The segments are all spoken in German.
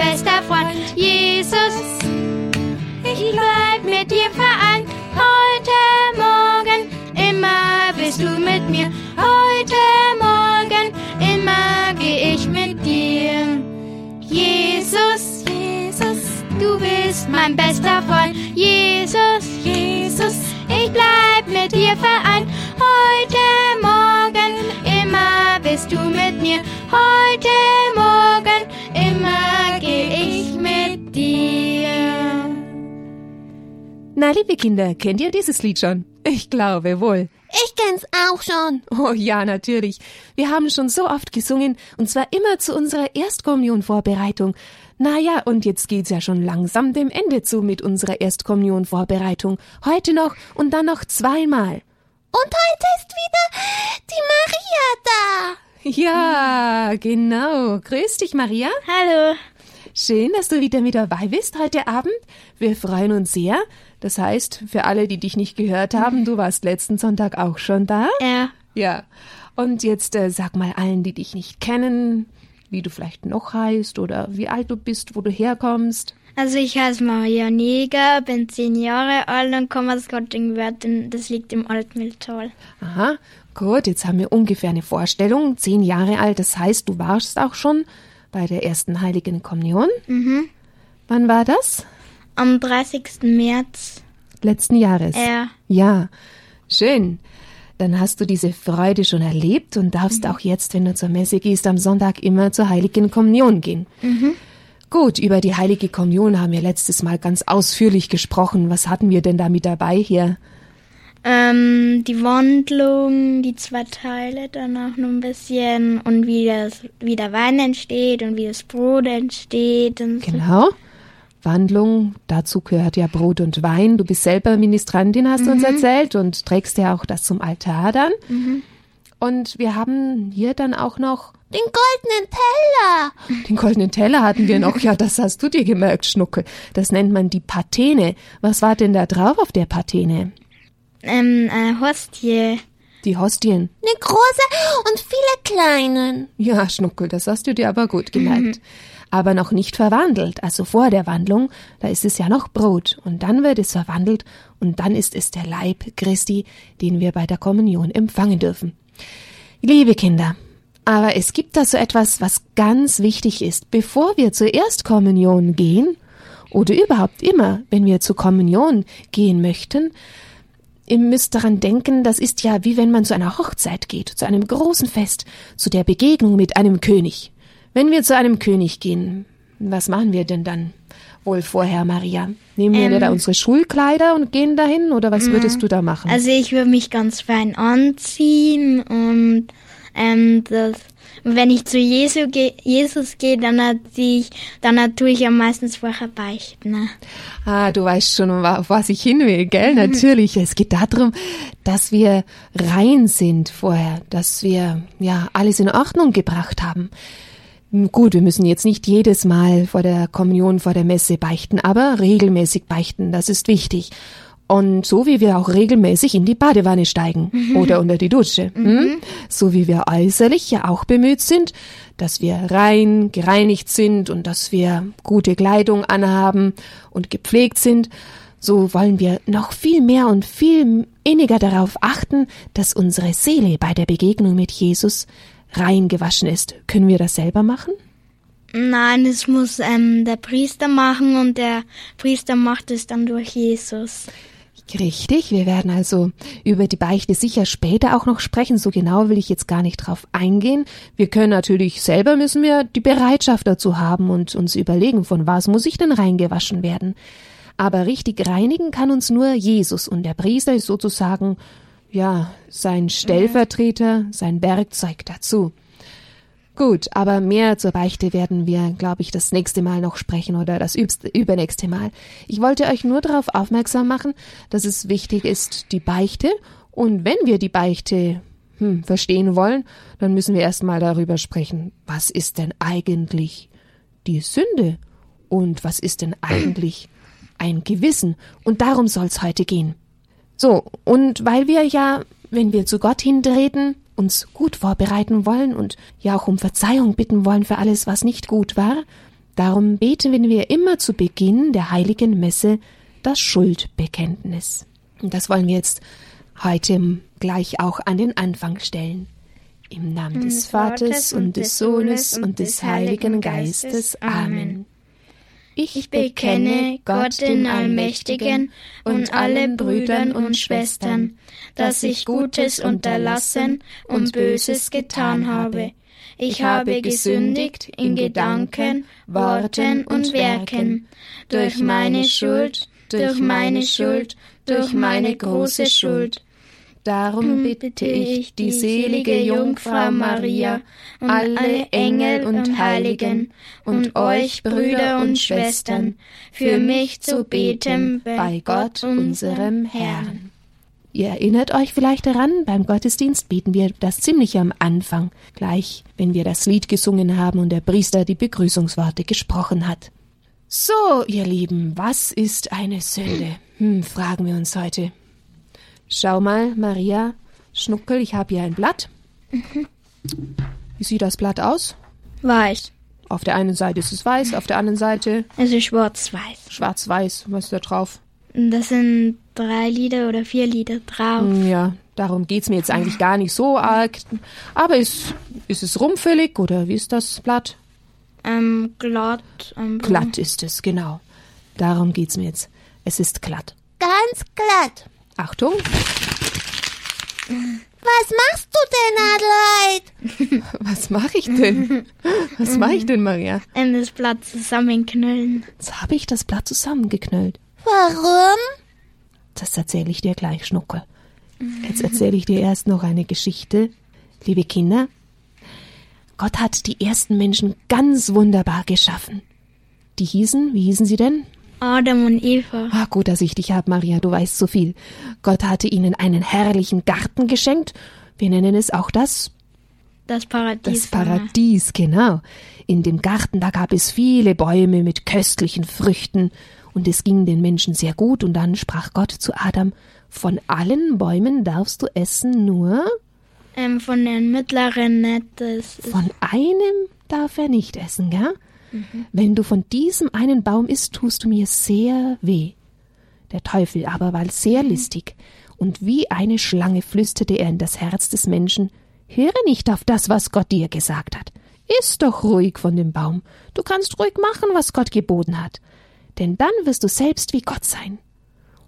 Freund. Jesus, ich bleib mit dir vereint. Heute Morgen, immer bist du mit mir. Heute Morgen, immer geh ich mit dir. Jesus, Jesus, du bist mein bester Freund. Jesus, Jesus, ich bleib mit dir vereint. Heute Morgen, immer bist du mit mir. Heute Na, liebe Kinder, kennt ihr dieses Lied schon? Ich glaube wohl. Ich kenn's auch schon. Oh ja, natürlich. Wir haben schon so oft gesungen, und zwar immer zu unserer Erstkommunionvorbereitung. Naja, und jetzt geht's ja schon langsam dem Ende zu mit unserer Erstkommunionvorbereitung. Heute noch und dann noch zweimal. Und heute ist wieder die Maria da. Ja, genau. Grüß dich, Maria. Hallo. Schön, dass du wieder mit dabei bist heute Abend. Wir freuen uns sehr. Das heißt, für alle, die dich nicht gehört haben, du warst letzten Sonntag auch schon da. Ja. Ja. Und jetzt äh, sag mal allen, die dich nicht kennen, wie du vielleicht noch heißt oder wie alt du bist, wo du herkommst. Also ich heiße Maria Neger, bin zehn Jahre alt und komme aus Gottingwerden. Das liegt im Altmühltal. Aha, gut, jetzt haben wir ungefähr eine Vorstellung. Zehn Jahre alt, das heißt, du warst auch schon bei der ersten Heiligen Kommunion. Mhm. Wann war das? Am 30. März. Letzten Jahres. Ja. Ja, schön. Dann hast du diese Freude schon erlebt und darfst auch jetzt, wenn du zur Messe gehst, am Sonntag immer zur Heiligen Kommunion gehen. Gut, über die Heilige Kommunion haben wir letztes Mal ganz ausführlich gesprochen. Was hatten wir denn da mit dabei hier? Ähm, die Wandlung, die zwei Teile, dann auch noch ein bisschen und wie, das, wie der Wein entsteht und wie das Brot entsteht. Und so. Wandlung, dazu gehört ja Brot und Wein. Du bist selber Ministrantin, hast du uns erzählt, und trägst ja auch das zum Altar dann. Und wir haben hier dann auch noch Den goldenen Teller. Den goldenen Teller hatten wir noch. Ja, das hast du dir gemerkt, Schnuckel. Das nennt man die Patene. Was war denn da drauf auf der Patene? Ähm, äh, Hostie. Die Hostien. Eine große und viele kleinen. Ja, Schnuckel, das hast du dir aber gut gemerkt. Aber noch nicht verwandelt. Also vor der Wandlung, da ist es ja noch Brot. Und dann wird es verwandelt und dann ist es der Leib Christi, den wir bei der Kommunion empfangen dürfen. Liebe Kinder, aber es gibt da so etwas, was ganz wichtig ist. Bevor wir zur Erstkommunion gehen, oder überhaupt immer, wenn wir zur Kommunion gehen möchten, Ihr müsst daran denken, das ist ja wie wenn man zu einer Hochzeit geht, zu einem großen Fest, zu der Begegnung mit einem König. Wenn wir zu einem König gehen, was machen wir denn dann wohl vorher, Maria? Nehmen wir da unsere Schulkleider und gehen dahin oder was würdest du da machen? Also ich würde mich ganz fein anziehen und ähm, das, wenn ich zu Jesu ge Jesus gehe, dann hat ich, dann tue ich ja meistens vorher beichten. Ne? Ah, du weißt schon, auf was ich hin will, gell? Natürlich. Es geht darum, dass wir rein sind vorher, dass wir ja alles in Ordnung gebracht haben. Gut, wir müssen jetzt nicht jedes Mal vor der Kommunion, vor der Messe beichten, aber regelmäßig beichten, das ist wichtig. Und so wie wir auch regelmäßig in die Badewanne steigen oder unter die Dusche. Hm? So wie wir äußerlich ja auch bemüht sind, dass wir rein, gereinigt sind und dass wir gute Kleidung anhaben und gepflegt sind, so wollen wir noch viel mehr und viel inniger darauf achten, dass unsere Seele bei der Begegnung mit Jesus rein gewaschen ist. Können wir das selber machen? Nein, das muss ähm, der Priester machen und der Priester macht es dann durch Jesus. Richtig, wir werden also über die Beichte sicher später auch noch sprechen. So genau will ich jetzt gar nicht drauf eingehen. Wir können natürlich selber müssen wir die Bereitschaft dazu haben und uns überlegen, von was muss ich denn reingewaschen werden. Aber richtig reinigen kann uns nur Jesus und der Priester ist sozusagen, ja, sein Stellvertreter, sein Werkzeug dazu. Gut, aber mehr zur Beichte werden wir, glaube ich, das nächste Mal noch sprechen oder das übernächste Mal. Ich wollte euch nur darauf aufmerksam machen, dass es wichtig ist, die Beichte. Und wenn wir die Beichte hm, verstehen wollen, dann müssen wir erstmal darüber sprechen, was ist denn eigentlich die Sünde und was ist denn eigentlich ein Gewissen. Und darum soll es heute gehen. So, und weil wir ja, wenn wir zu Gott hintreten, uns gut vorbereiten wollen und ja auch um Verzeihung bitten wollen für alles, was nicht gut war, Darum beten wir immer zu Beginn der heiligen Messe das Schuldbekenntnis. Und das wollen wir jetzt heute gleich auch an den Anfang stellen. Im Namen des Vaters und des Sohnes und des Heiligen Geistes. Amen. Ich bekenne Gott den Allmächtigen und allen Brüdern und Schwestern, dass ich Gutes unterlassen und Böses getan habe. Ich habe gesündigt in Gedanken, Worten und Werken, durch meine Schuld, durch meine Schuld, durch meine große Schuld. Darum bitte ich die selige Jungfrau Maria, alle Engel und Heiligen und euch Brüder und Schwestern, für mich zu beten bei Gott unserem Herrn. Ihr erinnert euch vielleicht daran, beim Gottesdienst beten wir das ziemlich am Anfang, gleich wenn wir das Lied gesungen haben und der Priester die Begrüßungsworte gesprochen hat. So, ihr Lieben, was ist eine Sünde? Hm, fragen wir uns heute. Schau mal, Maria, Schnuckel, ich habe hier ein Blatt. Wie sieht das Blatt aus? Weiß. Auf der einen Seite ist es weiß, auf der anderen Seite Es ist schwarz-weiß. schwarz-weiß. Was ist da drauf? Das sind drei Lieder oder vier Lieder drauf. Hm, Ja, darum geht's mir jetzt eigentlich gar nicht so arg. Aber ist, ist es rumfällig oder wie ist das Blatt? Ähm, glatt. Ähm, Glatt ist es, genau. Darum geht's mir jetzt. Es ist glatt. Ganz glatt. Achtung, Was machst du denn, Adelheid? was mache ich denn? Was mache ich denn, Maria? Und das Blatt zusammenknüllen. Jetzt habe ich das Blatt zusammengeknüllt. Warum? Das erzähle ich dir gleich, Schnuckel. Jetzt erzähle ich dir erst noch eine Geschichte. Liebe Kinder, Gott hat die ersten Menschen ganz wunderbar geschaffen. Die hießen, wie hießen sie denn? Adam und Eva. Ah, gut, dass ich dich hab, Maria, du weißt so viel. Gott hatte ihnen einen herrlichen Garten geschenkt. Wir nennen es auch das Das Paradies. das Paradies, genau. In dem Garten, da gab es viele Bäume mit köstlichen Früchten, und es ging den Menschen sehr gut, und dann sprach Gott zu Adam, von allen Bäumen darfst du essen, nur Ähm, von den mittleren nicht. Ist von einem darf er nicht essen, gell? Wenn du von diesem einen Baum isst, tust du mir sehr weh. Der Teufel aber war sehr listig, und wie eine Schlange flüsterte er in das Herz des Menschen, höre nicht auf das, was Gott dir gesagt hat. Iss doch ruhig von dem Baum. Du kannst ruhig machen, was Gott geboten hat. Denn dann wirst du selbst wie Gott sein.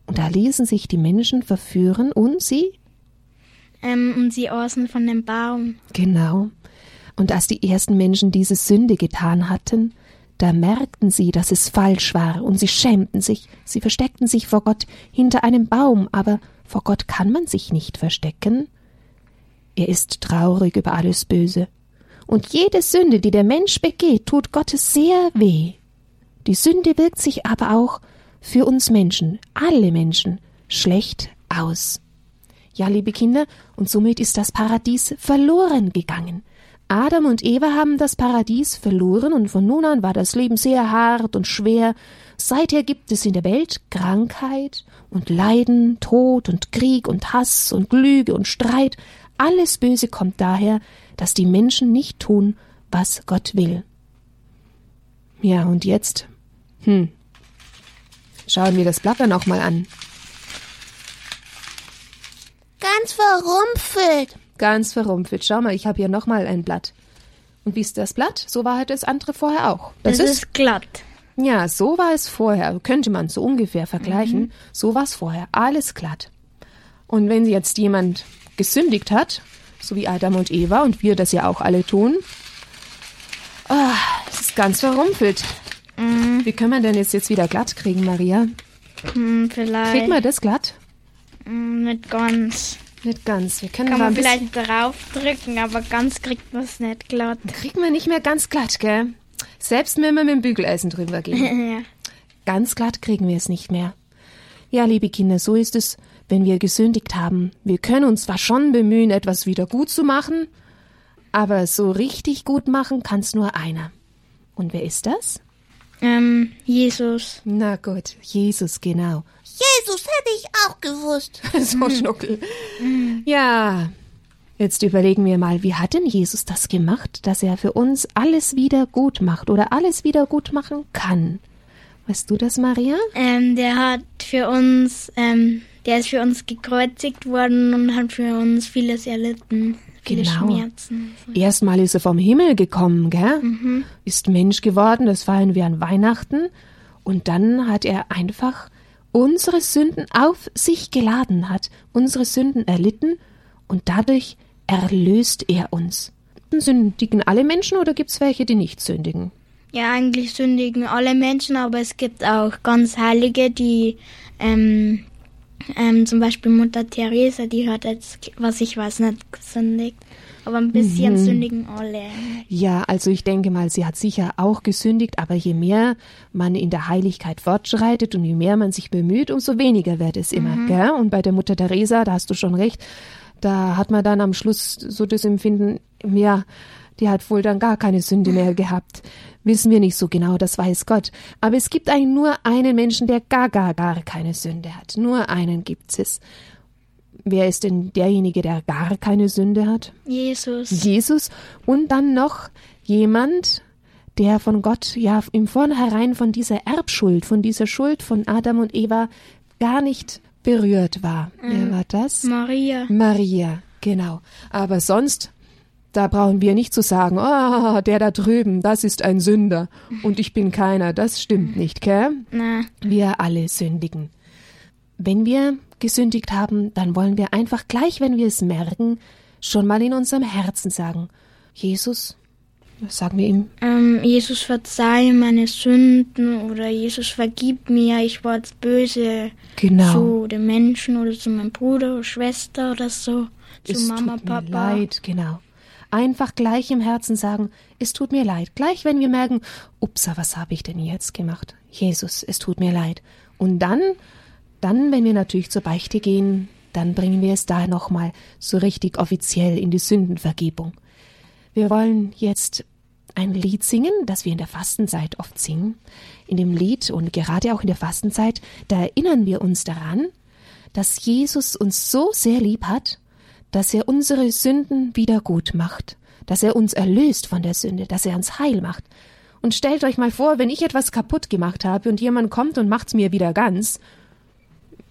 Und da ließen sich die Menschen verführen und sie ähm, und sie außen von dem Baum. Genau. Und als die ersten Menschen diese Sünde getan hatten, da merkten sie, dass es falsch war, und sie schämten sich, sie versteckten sich vor Gott hinter einem Baum, aber vor Gott kann man sich nicht verstecken. Er ist traurig über alles Böse. Und jede Sünde, die der Mensch begeht, tut Gottes sehr weh. Die Sünde wirkt sich aber auch für uns Menschen, alle Menschen, schlecht aus. Ja, liebe Kinder, und somit ist das Paradies verloren gegangen. Adam und Eva haben das Paradies verloren und von nun an war das Leben sehr hart und schwer. Seither gibt es in der Welt Krankheit und Leiden, Tod und Krieg und Hass und Lüge und Streit. Alles Böse kommt daher, dass die Menschen nicht tun, was Gott will. Ja, und jetzt? Hm. Schauen wir das Blatt dann auch mal an. Ganz verrumpfelt. Ganz verrumpelt. Schau mal, ich habe hier nochmal ein Blatt. Und wie ist das Blatt? So war halt das andere vorher auch. Das, ist glatt. Ja, so war es vorher. Könnte man so ungefähr vergleichen. Mhm. So war es vorher. Alles glatt. Und wenn jetzt jemand gesündigt hat, so wie Adam und Eva und wir das ja auch alle tun, ah, es ist ganz verrumpelt. Mhm. Wie können wir denn jetzt, jetzt wieder glatt kriegen, Maria? Hm, vielleicht. Kriegt man das glatt? Hm, nicht ganz. Nicht ganz. Wir können Kann man vielleicht draufdrücken, aber ganz kriegt man es nicht glatt. Kriegt man nicht mehr ganz glatt, gell? Selbst wenn wir mit dem Bügeleisen drüber gehen. ja. Ganz glatt kriegen wir es nicht mehr. Ja, liebe Kinder, so ist es, wenn wir gesündigt haben. Wir können uns zwar schon bemühen, etwas wieder gut zu machen, aber so richtig gut machen kann's nur einer. Und wer ist das? Ähm, Jesus. Na gut, Jesus, genau. Jesus hätte ich auch gewusst. so Schnuckel. Ja, Jetzt überlegen wir mal, wie hat denn Jesus das gemacht, dass er für uns alles wieder gut macht oder alles wieder gut machen kann? Weißt du das, Maria? Ähm, der hat für uns, ähm, der ist für uns gekreuzigt worden und hat für uns vieles erlitten. Viele Genau. Schmerzen. Erstmal ist er vom Himmel gekommen, gell? Ist Mensch geworden, das feiern wir an Weihnachten. Und dann hat er einfach unsere Sünden auf sich geladen, hat unsere Sünden erlitten und dadurch erlöst er uns. Sündigen alle Menschen oder gibt's welche, die nicht sündigen? Ja, eigentlich sündigen alle Menschen, aber es gibt auch ganz Heilige, die ähm, ähm, zum Beispiel Mutter Teresa, die hat jetzt, was ich weiß, nicht gesündigt. Aber ein bisschen sündigen alle. Ja, also ich denke mal, sie hat sicher auch gesündigt, aber je mehr man in der Heiligkeit fortschreitet und je mehr man sich bemüht, umso weniger wird es immer, gell? Und bei der Mutter Teresa, da hast du schon recht, da hat man dann am Schluss so das Empfinden, ja, die hat wohl dann gar keine Sünde mehr gehabt. Wissen wir nicht so genau, das weiß Gott. Aber es gibt eigentlich nur einen Menschen, der gar, gar, gar keine Sünde hat. Nur einen gibt es. Wer ist denn derjenige, der gar keine Sünde hat? Jesus. Jesus und dann noch jemand, der von Gott ja im Vornherein von dieser Erbschuld, von dieser Schuld von Adam und Eva gar nicht berührt war. Wer war das? Maria. Maria, genau. Aber sonst, da brauchen wir nicht zu sagen, oh, der da drüben, das ist ein Sünder und ich bin keiner. Das stimmt nicht, gell? Na, Wir alle sündigen. Wenn wir gesündigt haben, dann wollen wir einfach gleich, wenn wir es merken, schon mal in unserem Herzen sagen, Jesus, was sagen wir ihm? ähm, Jesus verzeih meine Sünden oder Jesus vergib mir, ich war jetzt böse Genau. zu den Menschen oder zu meinem Bruder oder Schwester oder so, zu es Mama, tut Papa. mir leid, genau. Einfach gleich im Herzen sagen, es tut mir leid. Gleich, wenn wir merken, upsa, was habe ich denn jetzt gemacht? Jesus, es tut mir leid. Und dann, dann, wenn wir natürlich zur Beichte gehen, dann bringen wir es da nochmal so richtig offiziell in die Sündenvergebung. Wir wollen jetzt ein Lied singen, das wir in der Fastenzeit oft singen. In dem Lied und gerade auch in der Fastenzeit, da erinnern wir uns daran, dass Jesus uns so sehr lieb hat, dass er unsere Sünden wieder gut macht, dass er uns erlöst von der Sünde, dass er uns heil macht. Und stellt euch mal vor, wenn ich etwas kaputt gemacht habe und jemand kommt und macht's mir wieder ganz,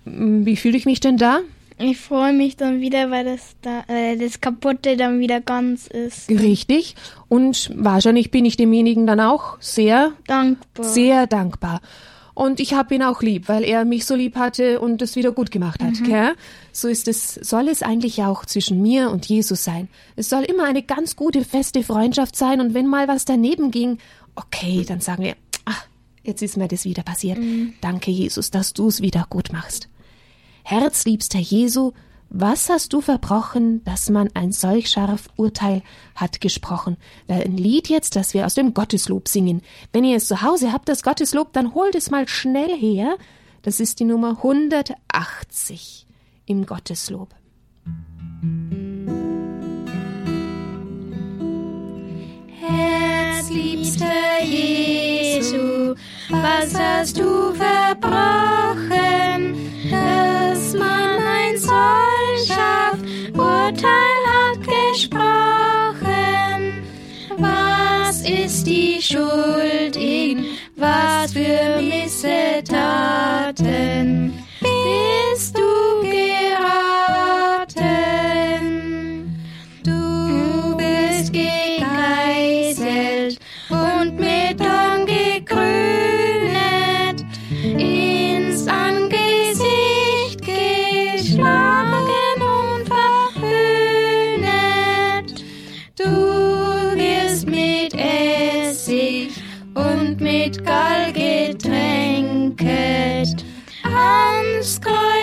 mm, wie fühle ich mich denn da? Ich freue mich dann wieder, weil das, da, äh, das Kaputte dann wieder ganz ist. Richtig. Und wahrscheinlich bin ich demjenigen dann auch sehr, Dankbar. sehr dankbar. Und ich habe ihn auch lieb, weil er mich so lieb hatte und es wieder gut gemacht hat. Gell? So ist es, soll es eigentlich auch zwischen mir und Jesus sein. Es soll immer eine ganz gute, feste Freundschaft sein. Und wenn mal was daneben ging, okay, dann sagen wir, ach, jetzt ist mir das wieder passiert. Danke, Jesus, dass du es wieder gut machst. Herzliebster Jesu, was hast du verbrochen, dass man ein solch scharf Urteil hat gesprochen? Weil ein Lied jetzt, das wir aus dem Gotteslob singen. Wenn ihr es zu Hause habt, das Gotteslob, dann holt es mal schnell her. Das ist die Nummer 180 im Gotteslob. Herzliebster Jesu, was hast du verbrochen, dass man Urteil hat gesprochen? Was ist die Schuld in was für Missetaten mit Gall getränket ans Kreuz.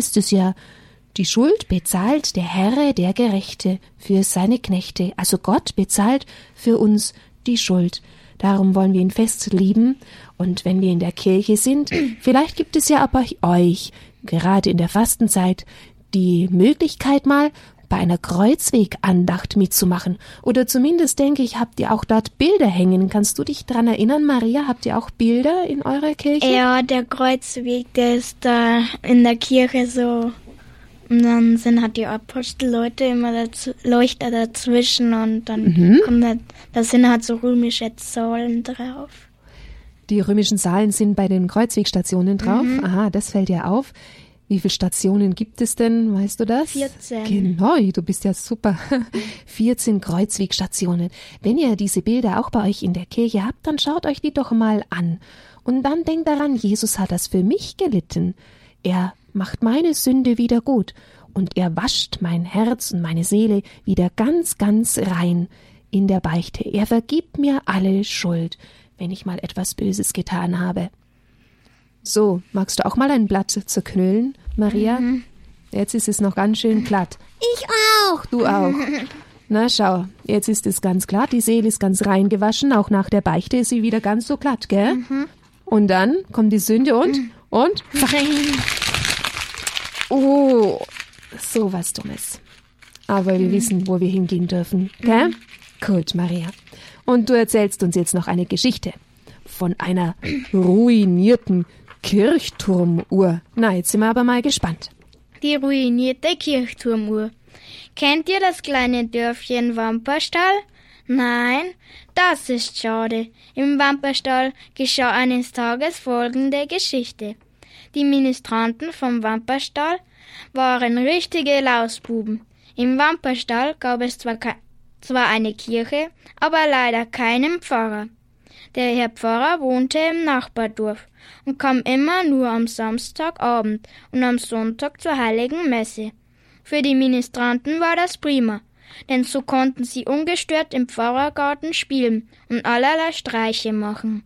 Heißt es ja, die Schuld bezahlt der Herr, der Gerechte, für seine Knechte. Also Gott bezahlt für uns die Schuld. Darum wollen wir ihn fest lieben. Und wenn wir in der Kirche sind, vielleicht gibt es ja aber euch, gerade in der Fastenzeit, die Möglichkeit mal bei einer Kreuzwegandacht mitzumachen. Oder zumindest denke ich, habt ihr auch dort Bilder hängen. Kannst du dich dran erinnern, Maria? Habt ihr auch Bilder in eurer Kirche? Ja, der Kreuzweg, der ist da in der Kirche so. Und dann sind halt die Apostelleute immer dazu, Leuchter dazwischen und dann Mhm. kommt da, da sind halt so römische Säulen drauf. Die römischen Saalen sind bei den Kreuzwegstationen drauf. Aha, das fällt ja auf. Wie viele Stationen gibt es denn? Weißt du das? 14. Genau, du bist ja super. 14 Kreuzwegstationen. Wenn ihr diese Bilder auch bei euch in der Kirche habt, dann schaut euch die doch mal an. Und dann denkt daran, Jesus hat das für mich gelitten. Er macht meine Sünde wieder gut. Und er wascht mein Herz und meine Seele wieder ganz, ganz rein in der Beichte. Er vergibt mir alle Schuld, wenn ich mal etwas Böses getan habe. So, magst du auch mal ein Blatt zerknüllen, Maria? Jetzt ist es noch ganz schön glatt. Ich auch. Du auch. Na schau, jetzt ist es ganz glatt, die Seele ist ganz rein gewaschen, auch nach der Beichte ist sie wieder ganz so glatt, gell? Und dann kommt die Sünde und, und, oh, so was Dummes. Aber wir wissen, wo wir hingehen dürfen, gell? Gut, Maria. Und du erzählst uns jetzt noch eine Geschichte von einer ruinierten Kirchturmuhr. Na, jetzt sind wir aber mal gespannt. Die ruinierte Kirchturmuhr. Kennt ihr das kleine Dörfchen Wamperstall? Nein, das ist schade. Im Wamperstall geschah eines Tages folgende Geschichte. Die Ministranten vom Wamperstall waren richtige Lausbuben. Im Wamperstall gab es zwar, zwar eine Kirche, aber leider keinen Pfarrer. Der Herr Pfarrer wohnte im Nachbardorf und kam immer nur am Samstagabend und am Sonntag zur heiligen Messe. Für die Ministranten war das prima, denn so konnten sie ungestört im Pfarrergarten spielen und allerlei Streiche machen.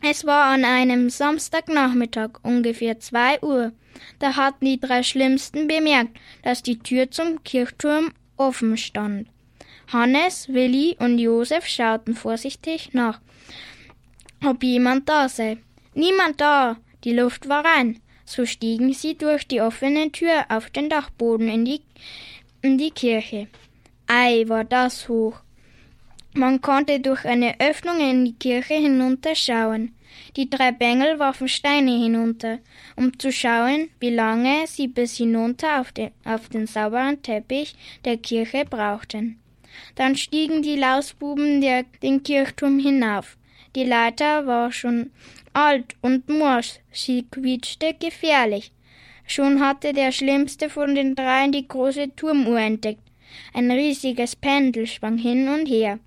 Es war an einem Samstagnachmittag ungefähr zwei Uhr. Da hatten die drei Schlimmsten bemerkt, dass die Tür zum Kirchturm offen stand. Hannes, Willi und Josef schauten vorsichtig nach, ob jemand da sei. Niemand da, die Luft war rein. So stiegen sie durch die offene Tür auf den Dachboden in die, in die Kirche. Ei, war das hoch. Man konnte durch eine Öffnung in die Kirche hinunterschauen. Die drei Bengel warfen Steine hinunter, um zu schauen, wie lange sie bis hinunter auf den, auf den sauberen Teppich der Kirche brauchten. Dann stiegen die Lausbuben der, den Kirchturm hinauf. Die Leiter war schon alt und morsch, sie quietschte gefährlich. Schon hatte der schlimmste von den dreien die große Turmuhr entdeckt. Ein riesiges Pendel schwang hin und her.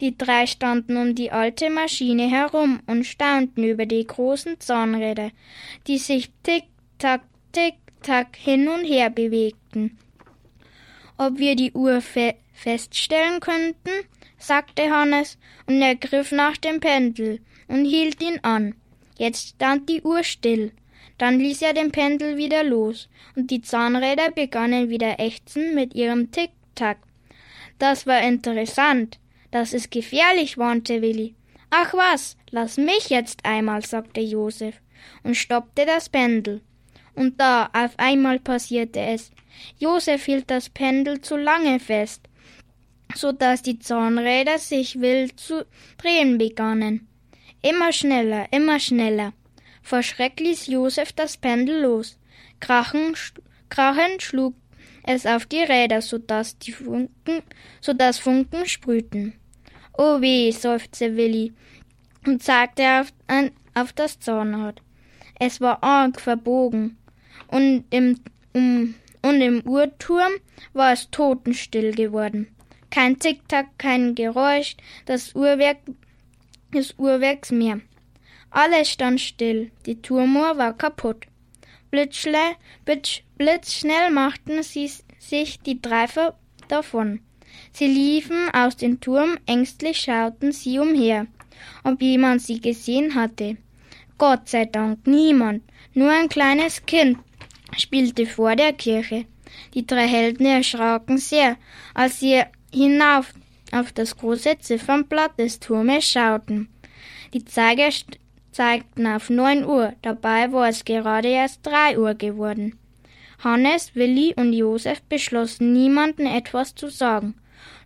Die drei standen um die alte Maschine herum und staunten über die großen Zahnräder, die sich tick-tack, tick-tack hin und her bewegten. Ob wir die Uhr fe feststellen könnten? sagte Hannes und er griff nach dem Pendel und hielt ihn an. Jetzt stand die Uhr still. Dann ließ er den Pendel wieder los und die Zahnräder begannen wieder ächzen mit ihrem Tick-Tack. Das war interessant. Das ist gefährlich, warnte Willi. Ach was, lass mich jetzt einmal, sagte Josef und stoppte das Pendel. Und da auf einmal passierte es. Josef hielt das Pendel zu lange fest, so dass die Zahnräder sich wild zu drehen begannen. Immer schneller, immer schneller. Vor Schreck ließ Josef das Pendel los. Krachen, sch- krachend schlug es auf die Räder, so dass die Funken, so dass Funken sprühten. Oh weh, seufzte Willi und zeigte auf, an, auf das Zahnrad. Es war arg verbogen und im, um, und im Uhrturm war es totenstill geworden. Kein Zickzack, kein Geräusch, das Uhrwerk des Uhrwerks mehr. Alles stand still, die Turmuhr war kaputt. Blitzschle, blitz, blitzschnell machten sie sich die drei ver- davon. Sie liefen aus dem Turm, ängstlich schauten sie umher, ob jemand sie gesehen hatte. Gott sei Dank niemand, nur ein kleines Kind spielte vor der Kirche. Die drei Helden erschraken sehr, als sie hinauf auf das große Ziffernblatt des Turmes schauten. Die Zeiger zeigten auf neun Uhr, dabei war es gerade erst drei Uhr geworden. Hannes, Willi und Josef beschlossen, niemanden etwas zu sagen,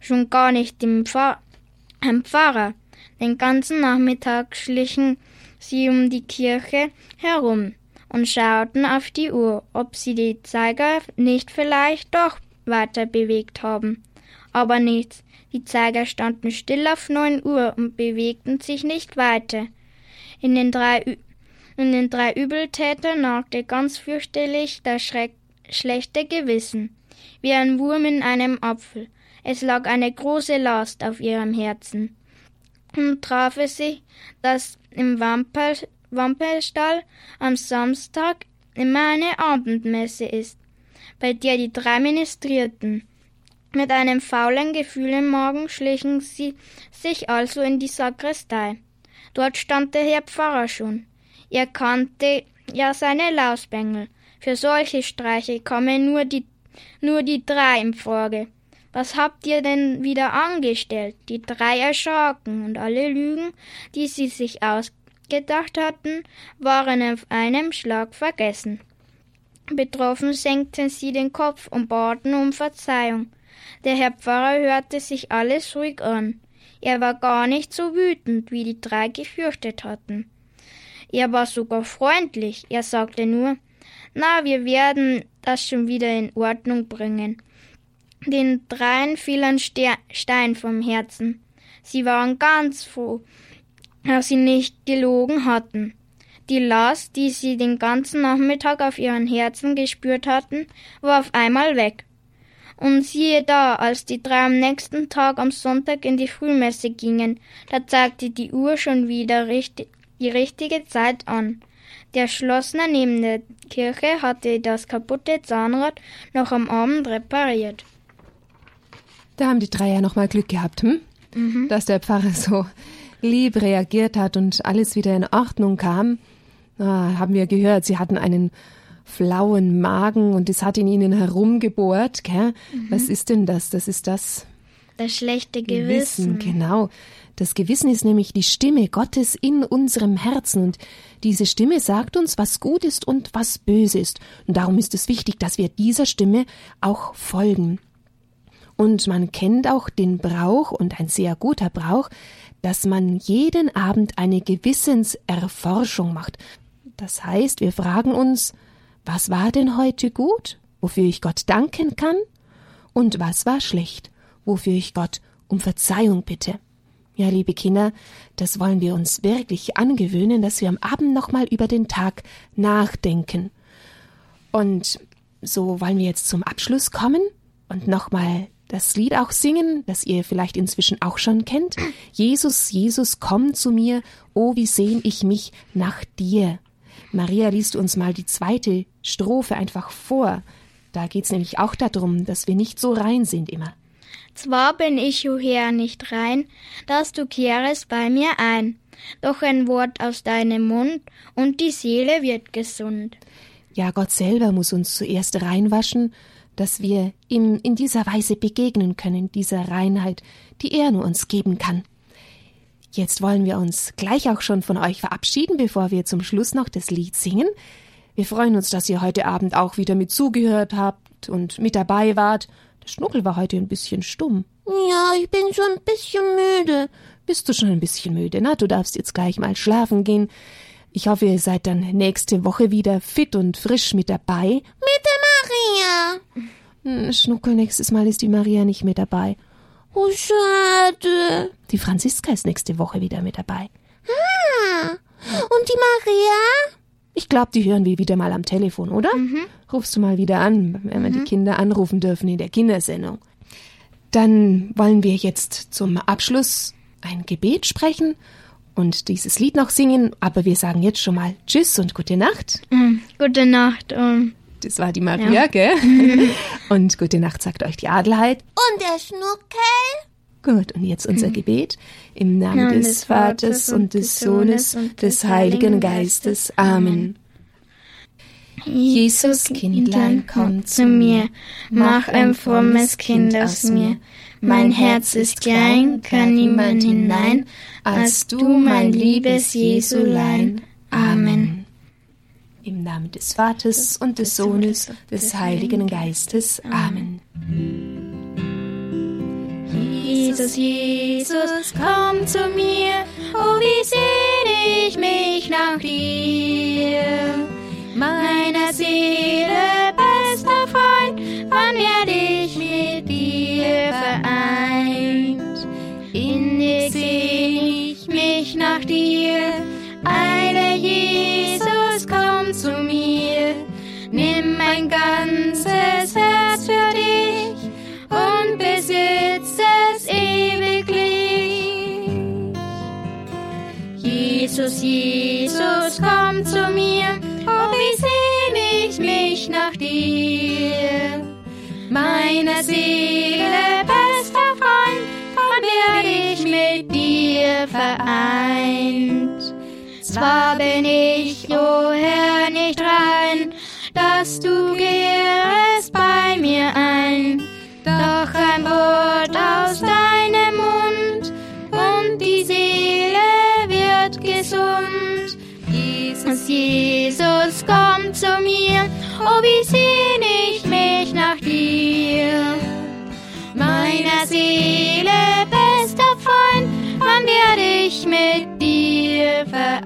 schon gar nicht dem Pfarr Pfarrer. Den ganzen Nachmittag schlichen sie um die Kirche herum und schauten auf die Uhr, ob sie die Zeiger nicht vielleicht doch weiter bewegt haben. Aber nichts. Die Zeiger standen still auf neun Uhr und bewegten sich nicht weiter. In den drei, Ü in den drei Übeltätern nagte ganz fürchterlich das Schreck schlechte Gewissen, wie ein Wurm in einem Apfel. Es lag eine große Last auf ihrem Herzen. Und traf es sich, dass im Wamperl, Wamperlstall am Samstag immer eine Abendmesse ist, bei der die drei ministrierten. Mit einem faulen Gefühl im Magen schlichen sie sich also in die Sakristei. Dort stand der Herr Pfarrer schon. Er kannte ja seine Lausbengel. Für solche Streiche kommen nur die, nur die drei in Frage. Was habt ihr denn wieder angestellt? Die drei erschraken und alle Lügen, die sie sich ausgedacht hatten, waren auf einem Schlag vergessen. Betroffen senkten sie den Kopf und baten um Verzeihung. Der Herr Pfarrer hörte sich alles ruhig an. Er war gar nicht so wütend, wie die drei gefürchtet hatten. Er war sogar freundlich. Er sagte nur, na, wir werden das schon wieder in Ordnung bringen. Den dreien fiel ein Stein vom Herzen. Sie waren ganz froh, dass sie nicht gelogen hatten. Die Last, die sie den ganzen Nachmittag auf ihren Herzen gespürt hatten, war auf einmal weg. Und siehe da, als die drei am nächsten Tag am Sonntag in die Frühmesse gingen, da zeigte die Uhr schon wieder richtig, die richtige Zeit an. Der Schlossner neben der Kirche hatte das kaputte Zahnrad noch am Abend repariert. Da haben die drei ja nochmal Glück gehabt, hm? Mhm. Dass der Pfarrer so lieb reagiert hat und alles wieder in Ordnung kam. Ah, haben wir gehört, sie hatten einen flauen Magen und es hat in ihnen herumgebohrt. Gell? Mhm. Was ist denn das? Das ist das. Das schlechte Gewissen. Gewissen. Genau. Das Gewissen ist nämlich die Stimme Gottes in unserem Herzen und diese Stimme sagt uns, was gut ist und was böse ist. Und darum ist es wichtig, dass wir dieser Stimme auch folgen. Und man kennt auch den Brauch und ein sehr guter Brauch, dass man jeden Abend eine Gewissenserforschung macht. Das heißt, wir fragen uns, was war denn heute gut, wofür ich Gott danken kann? Und was war schlecht, wofür ich Gott um Verzeihung bitte? Ja, liebe Kinder, das wollen wir uns wirklich angewöhnen, dass wir am Abend nochmal über den Tag nachdenken. Und so wollen wir jetzt zum Abschluss kommen und nochmal das Lied auch singen, das ihr vielleicht inzwischen auch schon kennt. Jesus, Jesus, komm zu mir, oh, wie sehn ich mich nach dir. Maria liest uns mal die zweite Strophe einfach vor. Da geht's nämlich auch darum, dass wir nicht so rein sind immer. Zwar bin ich, o Herr, nicht rein, dass du kehrest bei mir ein, doch ein Wort aus deinem Mund und die Seele wird gesund. Ja, Gott selber muss uns zuerst reinwaschen, dass wir ihm in dieser Weise begegnen können, dieser Reinheit, die er nur uns geben kann. Jetzt wollen wir uns gleich auch schon von euch verabschieden, bevor wir zum Schluss noch das Lied singen. Wir freuen uns, dass ihr heute Abend auch wieder mit zugehört habt und mit dabei wart. Der Schnuckel war heute ein bisschen stumm. Ja, ich bin schon ein bisschen müde. Bist du schon ein bisschen müde? Na, du darfst jetzt gleich mal schlafen gehen. Ich hoffe, ihr seid dann nächste Woche wieder fit und frisch mit dabei. Mit der Maria. Hm, Schnuckel, nächstes Mal ist die Maria nicht mit dabei. Oh, schade. Die Franziska ist nächste Woche wieder mit dabei. Ah, und die Maria? Ich glaube, die hören wir wieder mal am Telefon, oder? Mhm. Rufst du mal wieder an, wenn wir die Kinder anrufen dürfen in der Kindersendung. Dann wollen wir jetzt zum Abschluss ein Gebet sprechen und dieses Lied noch singen, aber wir sagen jetzt schon mal Tschüss und gute Nacht. Mhm. Gute Nacht. Um das war die Maria, ja. gell? Und gute Nacht sagt euch die Adelheid. Und der Schnuckel. Gut, und jetzt unser Gebet. Im Namen Namen des des Vaters und des Sohnes und des Heiligen Geistes. Amen. Jesus, Kindlein, komm zu mir, mach ein frommes Kind aus mir. Mein Herz ist klein, kann niemand hinein, als du mein liebes Jesulein. Amen. Im Namen des Vaters und des Sohnes, des Heiligen Geistes. Amen. Jesus, Jesus, komm zu mir, oh wie sehne ich mich nach dir. Meiner Seele bester Freund, wann werde ich mit dir vereint? Innig sehne ich mich nach dir, eile Jesus, mein ganzes Herz für dich und besitz es ewiglich. Jesus, Jesus, komm zu mir, oh wie sehne ich mich nach dir. Meiner Seele bester Freund, wann werde ich mit dir vereint? Zwar bin ich, o oh Herr, nicht rein, sagst, du gehst bei mir ein. Doch ein Wort aus deinem Mund und die Seele wird gesund. Jesus, Jesus, komm zu mir, oh wie sehne ich mich nach dir. Meiner Seele bester Freund, wann werde ich mit dir vereint?